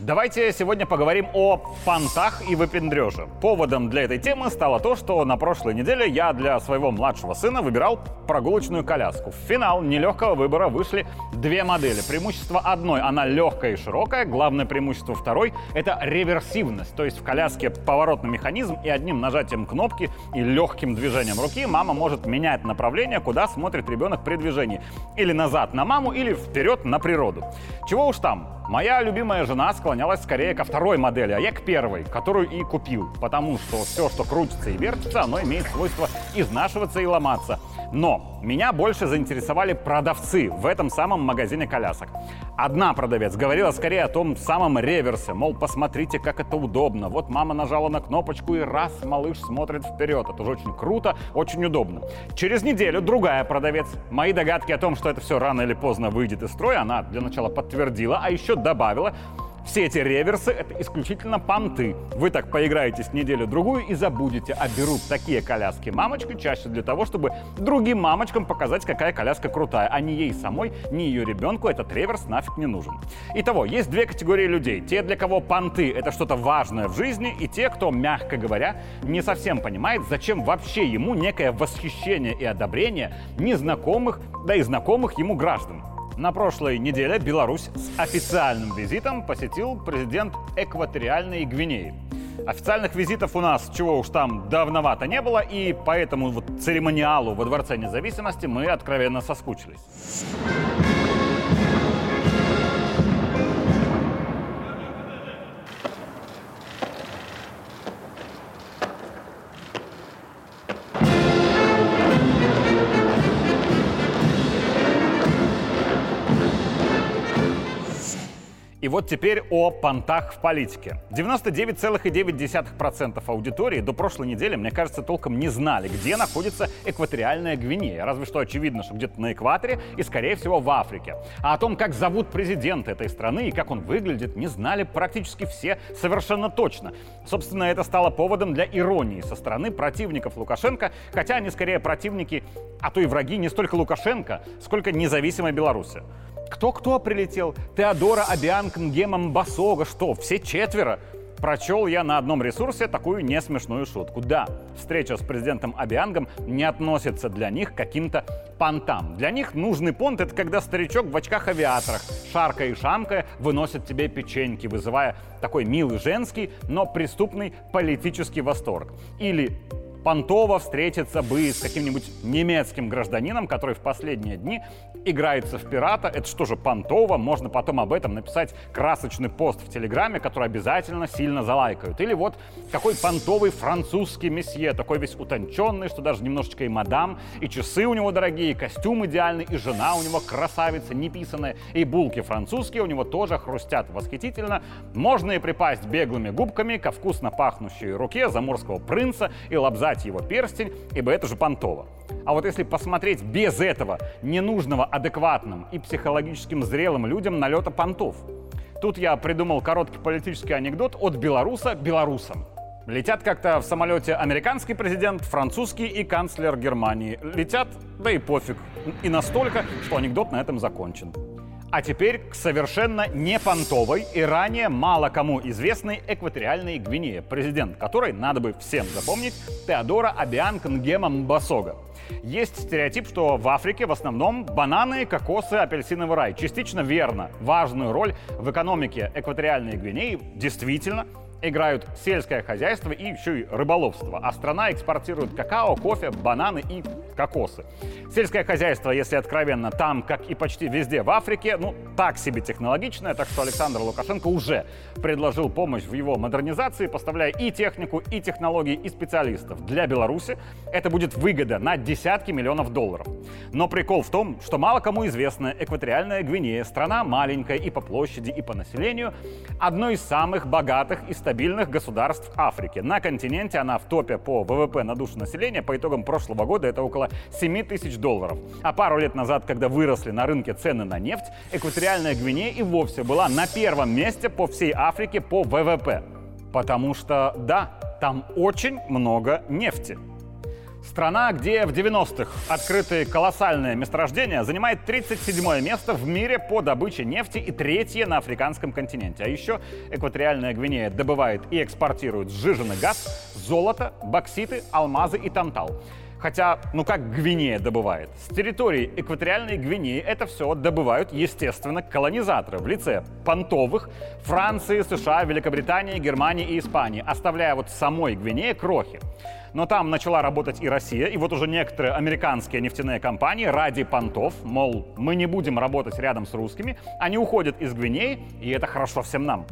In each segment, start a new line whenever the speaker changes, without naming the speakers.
Давайте сегодня поговорим о понтах и выпендреже. Поводом для этой темы стало то, что на прошлой неделе я для своего младшего сына выбирал прогулочную коляску. В финал нелегкого выбора вышли две модели. Преимущество одной – она легкая и широкая. Главное преимущество второй – это реверсивность. То есть в коляске поворотный механизм и одним нажатием кнопки и легким движением руки мама может менять направление, куда смотрит ребенок при движении. Или назад на маму, или вперед на природу. Чего уж там, Моя любимая жена склонялась скорее ко второй модели, а я к первой, которую и купил. Потому что все, что крутится и вертится, оно имеет свойство изнашиваться и ломаться. Но меня больше заинтересовали продавцы в этом самом магазине колясок. Одна продавец говорила скорее о том самом реверсе, мол, посмотрите, как это удобно. Вот мама нажала на кнопочку и раз малыш смотрит вперед. Это же очень круто, очень удобно. Через неделю другая продавец. Мои догадки о том, что это все рано или поздно выйдет из строя, она для начала подтвердила, а еще добавила, все эти реверсы — это исключительно понты. Вы так поиграетесь неделю-другую и забудете, а берут такие коляски мамочки чаще для того, чтобы другим мамочкам показать, какая коляска крутая, а ни ей самой, ни ее ребенку этот реверс нафиг не нужен. Итого, есть две категории людей. Те, для кого понты — это что-то важное в жизни, и те, кто, мягко говоря, не совсем понимает, зачем вообще ему некое восхищение и одобрение незнакомых, да и знакомых ему граждан. На прошлой неделе Беларусь с официальным визитом посетил президент Экваториальной Гвинеи. Официальных визитов у нас, чего уж там, давновато не было, и поэтому вот церемониалу во Дворце независимости мы откровенно соскучились. И вот теперь о понтах в политике. 99,9% аудитории до прошлой недели, мне кажется, толком не знали, где находится экваториальная Гвинея. Разве что очевидно, что где-то на экваторе и, скорее всего, в Африке. А о том, как зовут президента этой страны и как он выглядит, не знали практически все совершенно точно. Собственно, это стало поводом для иронии со стороны противников Лукашенко, хотя они скорее противники, а то и враги не столько Лукашенко, сколько независимой Беларуси. Кто-кто прилетел? Теодора, Абианг, Нгема, Басога. Что, все четверо? Прочел я на одном ресурсе такую несмешную шутку. Да, встреча с президентом Абиангом не относится для них к каким-то понтам. Для них нужный понт — это когда старичок в очках-авиаторах, шаркая и шамкая, выносит тебе печеньки, вызывая такой милый женский, но преступный политический восторг. Или понтово встретиться бы с каким-нибудь немецким гражданином, который в последние дни играется в пирата. Это что же понтово? Можно потом об этом написать красочный пост в Телеграме, который обязательно сильно залайкают. Или вот какой понтовый французский месье, такой весь утонченный, что даже немножечко и мадам, и часы у него дорогие, и костюм идеальный, и жена у него красавица, неписанная, и булки французские у него тоже хрустят восхитительно. Можно и припасть беглыми губками ко вкусно пахнущей руке заморского принца и лобзать отдать его перстень, ибо это же понтово. А вот если посмотреть без этого ненужного адекватным и психологическим зрелым людям налета понтов, тут я придумал короткий политический анекдот от белоруса белорусам. Летят как-то в самолете американский президент, французский и канцлер Германии. Летят, да и пофиг. И настолько, что анекдот на этом закончен. А теперь к совершенно не понтовой и ранее мало кому известной экваториальной Гвинее, президент которой, надо бы всем запомнить, Теодора Абианг Нгема Мбасога. Есть стереотип, что в Африке в основном бананы, кокосы, апельсиновый рай. Частично верно. Важную роль в экономике экваториальной Гвинеи действительно играют сельское хозяйство и еще и рыболовство. А страна экспортирует какао, кофе, бананы и кокосы. Сельское хозяйство, если откровенно, там, как и почти везде в Африке, ну, так себе технологичное, так что Александр Лукашенко уже предложил помощь в его модернизации, поставляя и технику, и технологии, и специалистов. Для Беларуси это будет выгода на десятки миллионов долларов. Но прикол в том, что мало кому известно, экваториальная Гвинея, страна маленькая и по площади, и по населению, одно из самых богатых и стабильных стабильных государств Африки. На континенте она в топе по ВВП на душу населения. По итогам прошлого года это около 7 тысяч долларов. А пару лет назад, когда выросли на рынке цены на нефть, экваториальная Гвинея и вовсе была на первом месте по всей Африке по ВВП. Потому что, да, там очень много нефти. Страна, где в 90-х открыты колоссальные месторождения, занимает 37 место в мире по добыче нефти и третье на африканском континенте. А еще экваториальная Гвинея добывает и экспортирует сжиженный газ, золото, бокситы, алмазы и тантал. Хотя, ну как Гвинея добывает? С территории экваториальной Гвинеи это все добывают, естественно, колонизаторы в лице понтовых Франции, США, Великобритании, Германии и Испании, оставляя вот самой Гвинее крохи. Но там начала работать и Россия, и вот уже некоторые американские нефтяные компании ради понтов, мол, мы не будем работать рядом с русскими, они уходят из Гвинеи, и это хорошо всем нам.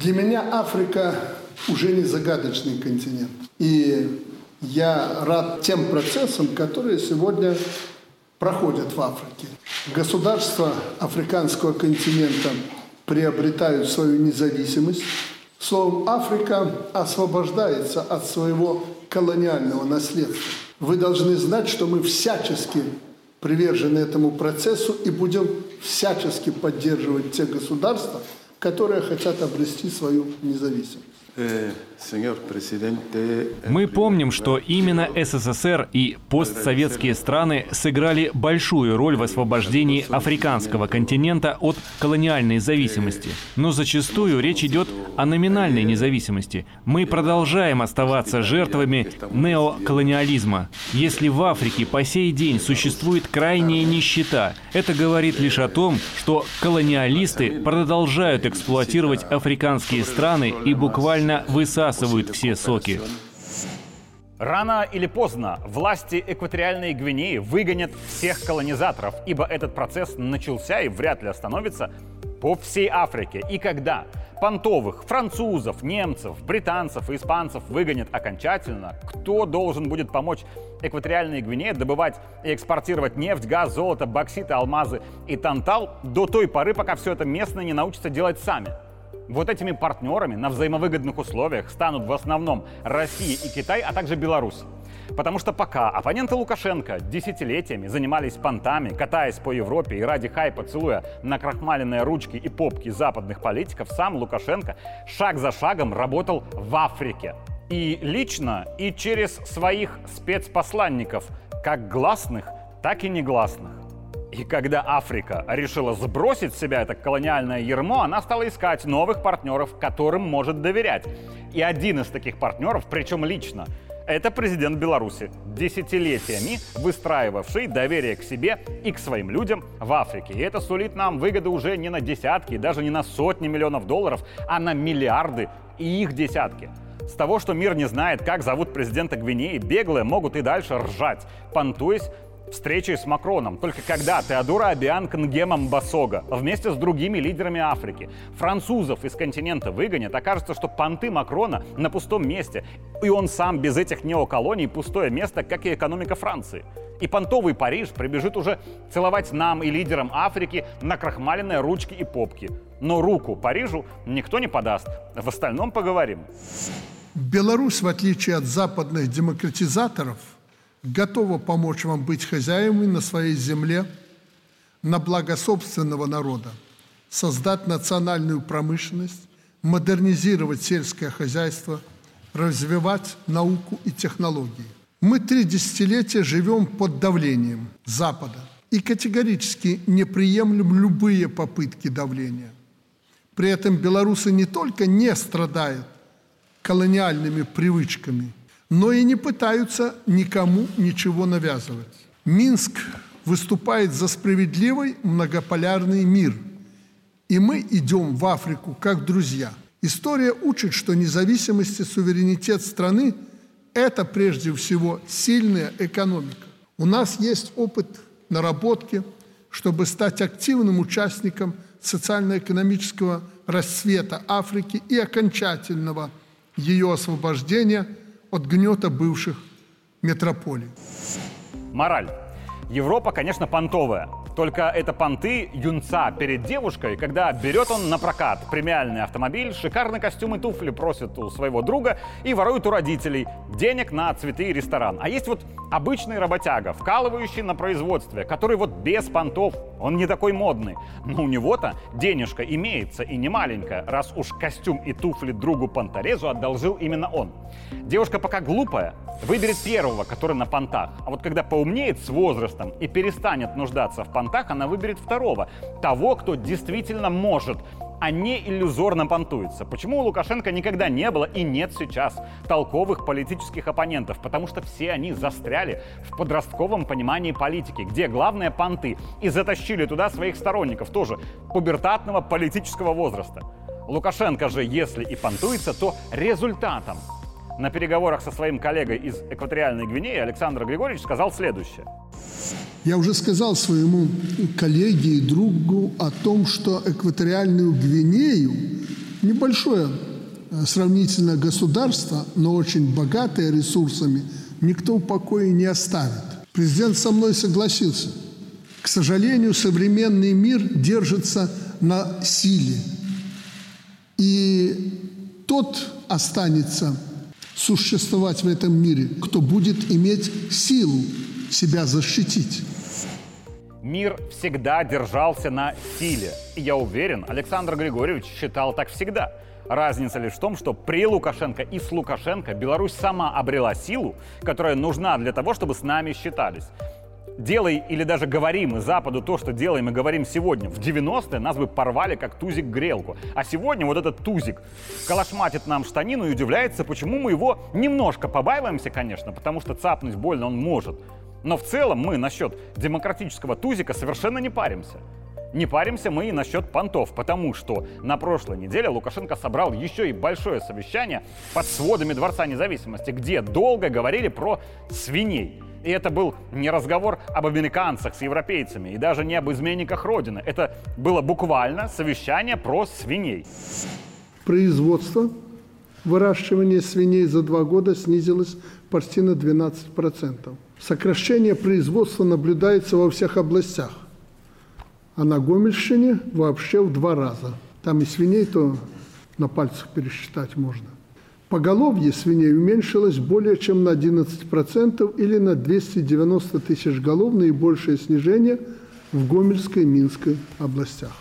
Для меня Африка уже не загадочный континент. И я рад тем процессам, которые сегодня проходят в Африке. Государства африканского континента приобретают свою независимость. Словом, Африка освобождается от своего колониального наследства. Вы должны знать, что мы всячески привержены этому процессу и будем всячески поддерживать те государства, которые хотят обрести свою независимость.
Мы помним, что именно СССР и постсоветские страны сыграли большую роль в освобождении африканского континента от колониальной зависимости. Но зачастую речь идет о номинальной независимости. Мы продолжаем оставаться жертвами неоколониализма. Если в Африке по сей день существует крайняя нищета, это говорит лишь о том, что колониалисты продолжают эксплуатировать африканские страны и буквально буквально высасывают все соки.
Рано или поздно власти экваториальной Гвинеи выгонят всех колонизаторов, ибо этот процесс начался и вряд ли остановится по всей Африке. И когда понтовых, французов, немцев, британцев и испанцев выгонят окончательно, кто должен будет помочь экваториальной Гвинее добывать и экспортировать нефть, газ, золото, бокситы, алмазы и тантал до той поры, пока все это местные не научатся делать сами – вот этими партнерами на взаимовыгодных условиях станут в основном Россия и Китай, а также Беларусь. Потому что пока оппоненты Лукашенко десятилетиями занимались понтами, катаясь по Европе и ради хайпа целуя на крахмаленные ручки и попки западных политиков, сам Лукашенко шаг за шагом работал в Африке. И лично, и через своих спецпосланников, как гласных, так и негласных. И когда Африка решила сбросить с себя это колониальное ермо, она стала искать новых партнеров, которым может доверять. И один из таких партнеров, причем лично, это президент Беларуси, десятилетиями выстраивавший доверие к себе и к своим людям в Африке. И это сулит нам выгоды уже не на десятки, даже не на сотни миллионов долларов, а на миллиарды и их десятки. С того, что мир не знает, как зовут президента Гвинеи, беглые могут и дальше ржать, понтуясь встречи с Макроном. Только когда Теодора Абиан Кнгемом Басога вместе с другими лидерами Африки французов из континента выгонят, окажется, что понты Макрона на пустом месте, и он сам без этих неоколоний пустое место, как и экономика Франции. И понтовый Париж прибежит уже целовать нам и лидерам Африки на крахмаленные ручки и попки. Но руку Парижу никто не подаст. В остальном поговорим.
Беларусь, в отличие от западных демократизаторов – готова помочь вам быть хозяевами на своей земле на благо собственного народа, создать национальную промышленность, модернизировать сельское хозяйство, развивать науку и технологии. Мы три десятилетия живем под давлением Запада и категорически не приемлем любые попытки давления. При этом белорусы не только не страдают колониальными привычками – но и не пытаются никому ничего навязывать. Минск выступает за справедливый многополярный мир, и мы идем в Африку как друзья. История учит, что независимость и суверенитет страны – это прежде всего сильная экономика. У нас есть опыт наработки, чтобы стать активным участником социально-экономического расцвета Африки и окончательного ее освобождения – от гнета бывших метрополий.
Мораль. Европа, конечно, понтовая. Только это понты юнца перед девушкой, когда берет он на прокат премиальный автомобиль, шикарный костюм и туфли просит у своего друга и ворует у родителей денег на цветы и ресторан. А есть вот обычный работяга, вкалывающий на производстве, который вот без понтов, он не такой модный. Но у него-то денежка имеется и не маленькая, раз уж костюм и туфли другу понторезу одолжил именно он. Девушка пока глупая, выберет первого, который на понтах. А вот когда поумнеет с возрастом и перестанет нуждаться в понтах, она выберет второго. Того, кто действительно может, а не иллюзорно понтуется. Почему у Лукашенко никогда не было и нет сейчас толковых политических оппонентов? Потому что все они застряли в подростковом понимании политики, где главное понты, и затащили туда своих сторонников, тоже пубертатного политического возраста. Лукашенко же, если и понтуется, то результатом. На переговорах со своим коллегой из экваториальной Гвинеи Александр Григорьевич сказал следующее.
Я уже сказал своему коллеге и другу о том, что экваториальную Гвинею, небольшое э, сравнительно государство, но очень богатое ресурсами, никто в покое не оставит. Президент со мной согласился. К сожалению, современный мир держится на силе. И тот останется существовать в этом мире, кто будет иметь силу себя защитить.
Мир всегда держался на силе. И я уверен, Александр Григорьевич считал так всегда. Разница лишь в том, что при Лукашенко и с Лукашенко Беларусь сама обрела силу, которая нужна для того, чтобы с нами считались. Делай или даже говорим мы Западу то, что делаем и говорим сегодня. В 90-е нас бы порвали как тузик грелку. А сегодня вот этот тузик калашматит нам штанину и удивляется, почему мы его немножко побаиваемся, конечно, потому что цапнуть больно он может. Но в целом мы насчет демократического тузика совершенно не паримся. Не паримся мы и насчет понтов, потому что на прошлой неделе Лукашенко собрал еще и большое совещание под сводами Дворца независимости, где долго говорили про свиней. И это был не разговор об американцах с европейцами и даже не об изменниках Родины. Это было буквально совещание про свиней.
Производство, выращивание свиней за два года снизилось почти на 12%. Сокращение производства наблюдается во всех областях. А на Гомельщине вообще в два раза. Там и свиней то на пальцах пересчитать можно. Поголовье свиней уменьшилось более чем на 11% или на 290 тысяч голов, наибольшее снижение в Гомельской и Минской областях.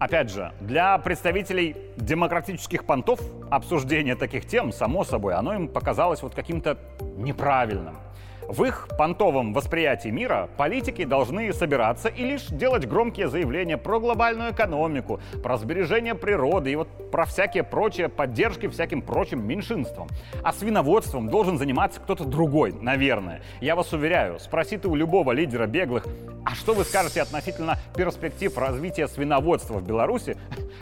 Опять же, для представителей демократических понтов обсуждение таких тем, само собой, оно им показалось вот каким-то неправильным. В их понтовом восприятии мира политики должны собираться и лишь делать громкие заявления про глобальную экономику, про сбережение природы и вот про всякие прочие поддержки всяким прочим меньшинствам. А свиноводством должен заниматься кто-то другой, наверное. Я вас уверяю, спросите у любого лидера беглых, а что вы скажете относительно перспектив развития свиноводства в Беларуси?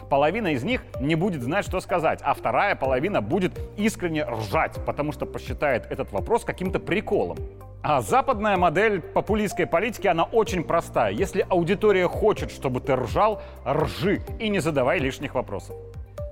Половина из них не будет знать, что сказать, а вторая половина будет искренне ржать, потому что посчитает этот вопрос каким-то приколом. А западная модель популистской политики, она очень простая. Если аудитория хочет, чтобы ты ржал, ржи и не задавай лишних вопросов.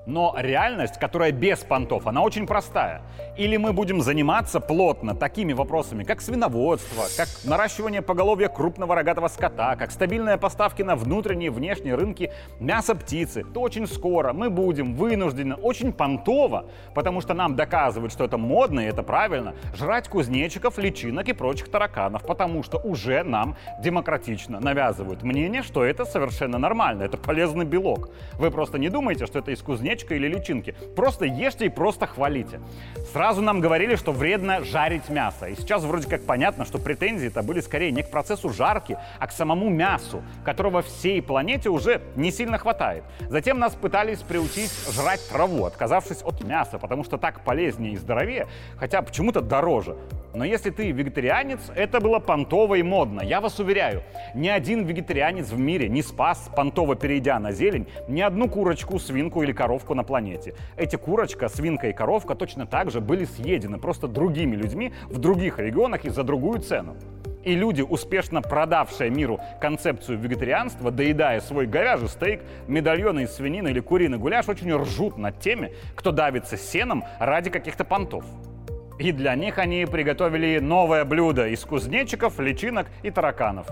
Но реальность, которая без понтов, она очень простая. Или мы будем заниматься плотно такими вопросами, как свиноводство, как наращивание поголовья крупного рогатого скота, как стабильные поставки на внутренние и внешние рынки мяса птицы, то очень скоро мы будем вынуждены очень понтово, потому что нам доказывают, что это модно и это правильно, жрать кузнечиков, личинок и прочих тараканов, потому что уже нам демократично навязывают мнение, что это совершенно нормально, это полезный белок. Вы просто не думаете, что это из кузнечиков кузнечика или личинки. Просто ешьте и просто хвалите. Сразу нам говорили, что вредно жарить мясо. И сейчас вроде как понятно, что претензии-то были скорее не к процессу жарки, а к самому мясу, которого всей планете уже не сильно хватает. Затем нас пытались приучить жрать траву, отказавшись от мяса, потому что так полезнее и здоровее, хотя почему-то дороже. Но если ты вегетарианец, это было понтово и модно. Я вас уверяю, ни один вегетарианец в мире не спас, понтово перейдя на зелень, ни одну курочку, свинку или коровку на планете. Эти курочка, свинка и коровка точно так же были съедены просто другими людьми в других регионах и за другую цену. И люди, успешно продавшие миру концепцию вегетарианства, доедая свой говяжий стейк, медальоны из свинины или куриный гуляш, очень ржут над теми, кто давится сеном ради каких-то понтов. И для них они приготовили новое блюдо из кузнечиков, личинок и тараканов.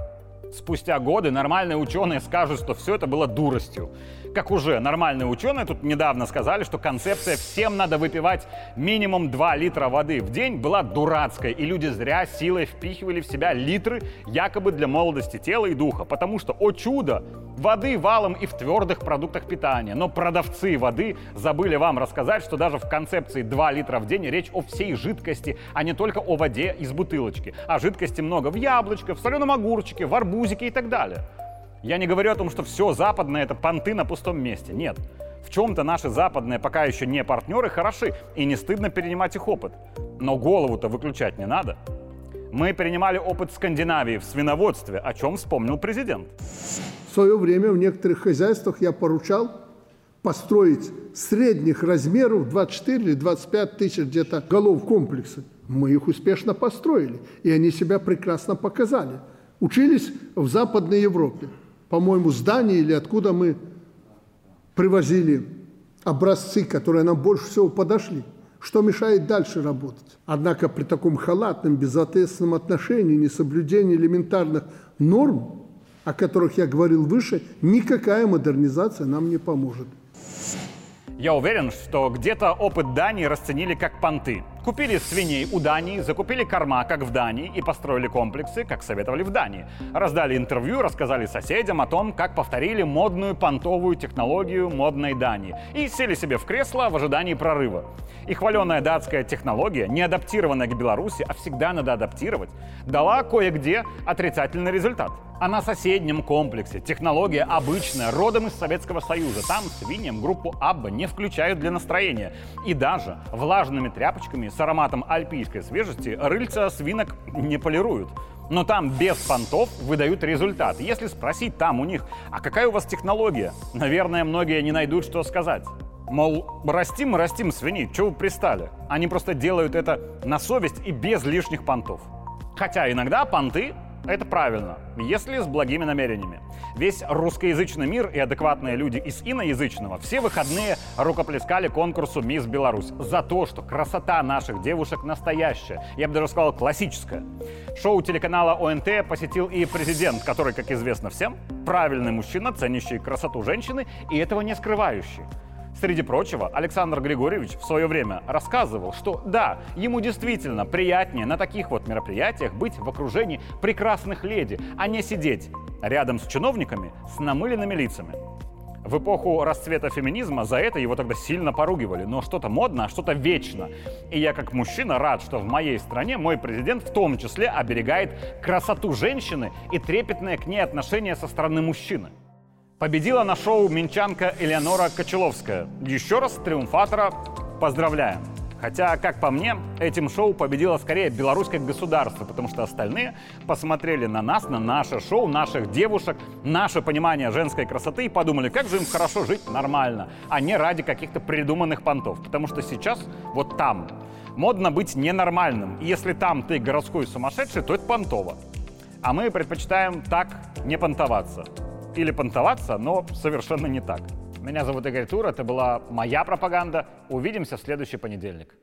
Спустя годы нормальные ученые скажут, что все это было дуростью. Как уже нормальные ученые тут недавно сказали, что концепция «всем надо выпивать минимум 2 литра воды в день» была дурацкой, и люди зря силой впихивали в себя литры якобы для молодости тела и духа, потому что, о чудо, воды валом и в твердых продуктах питания. Но продавцы воды забыли вам рассказать, что даже в концепции 2 литра в день речь о всей жидкости, а не только о воде из бутылочки. А жидкости много в яблочке, в соленом огурчике, в арбузике и так далее. Я не говорю о том, что все западное — это понты на пустом месте. Нет. В чем-то наши западные пока еще не партнеры хороши, и не стыдно перенимать их опыт. Но голову-то выключать не надо. Мы перенимали опыт Скандинавии в свиноводстве, о чем вспомнил президент.
В свое время в некоторых хозяйствах я поручал построить средних размеров 24 или 25 тысяч где-то голов комплекса. Мы их успешно построили, и они себя прекрасно показали. Учились в Западной Европе по-моему, здание или откуда мы привозили образцы, которые нам больше всего подошли. Что мешает дальше работать? Однако при таком халатном, безответственном отношении, несоблюдении элементарных норм, о которых я говорил выше, никакая модернизация нам не поможет.
Я уверен, что где-то опыт Дании расценили как понты. Купили свиней у Дании, закупили корма, как в Дании, и построили комплексы, как советовали в Дании. Раздали интервью, рассказали соседям о том, как повторили модную понтовую технологию модной Дании. И сели себе в кресло в ожидании прорыва. И хваленая датская технология, не адаптированная к Беларуси, а всегда надо адаптировать, дала кое-где отрицательный результат. А на соседнем комплексе технология обычная, родом из Советского Союза. Там свиньям группу Абба не включают для настроения. И даже влажными тряпочками с ароматом альпийской свежести рыльца свинок не полируют. Но там без понтов выдают результат. Если спросить там у них, а какая у вас технология, наверное, многие не найдут, что сказать. Мол, растим, растим свиней, чего вы пристали? Они просто делают это на совесть и без лишних понтов. Хотя иногда понты это правильно, если с благими намерениями. Весь русскоязычный мир и адекватные люди из иноязычного все выходные рукоплескали конкурсу «Мисс Беларусь» за то, что красота наших девушек настоящая, я бы даже сказал классическая. Шоу телеканала ОНТ посетил и президент, который, как известно всем, правильный мужчина, ценящий красоту женщины и этого не скрывающий. Среди прочего, Александр Григорьевич в свое время рассказывал, что да, ему действительно приятнее на таких вот мероприятиях быть в окружении прекрасных леди, а не сидеть рядом с чиновниками с намыленными лицами. В эпоху расцвета феминизма за это его тогда сильно поругивали. Но что-то модно, а что-то вечно. И я как мужчина рад, что в моей стране мой президент в том числе оберегает красоту женщины и трепетное к ней отношение со стороны мужчины. Победила на шоу минчанка Элеонора Кочеловская. Еще раз триумфатора поздравляем. Хотя, как по мне, этим шоу победило скорее белорусское государство, потому что остальные посмотрели на нас, на наше шоу, наших девушек, наше понимание женской красоты и подумали, как же им хорошо жить нормально, а не ради каких-то придуманных понтов. Потому что сейчас вот там модно быть ненормальным. И если там ты городской сумасшедший, то это понтово. А мы предпочитаем так не понтоваться или понтоваться, но совершенно не так. Меня зовут Игорь Тур, это была моя пропаганда. Увидимся в следующий понедельник.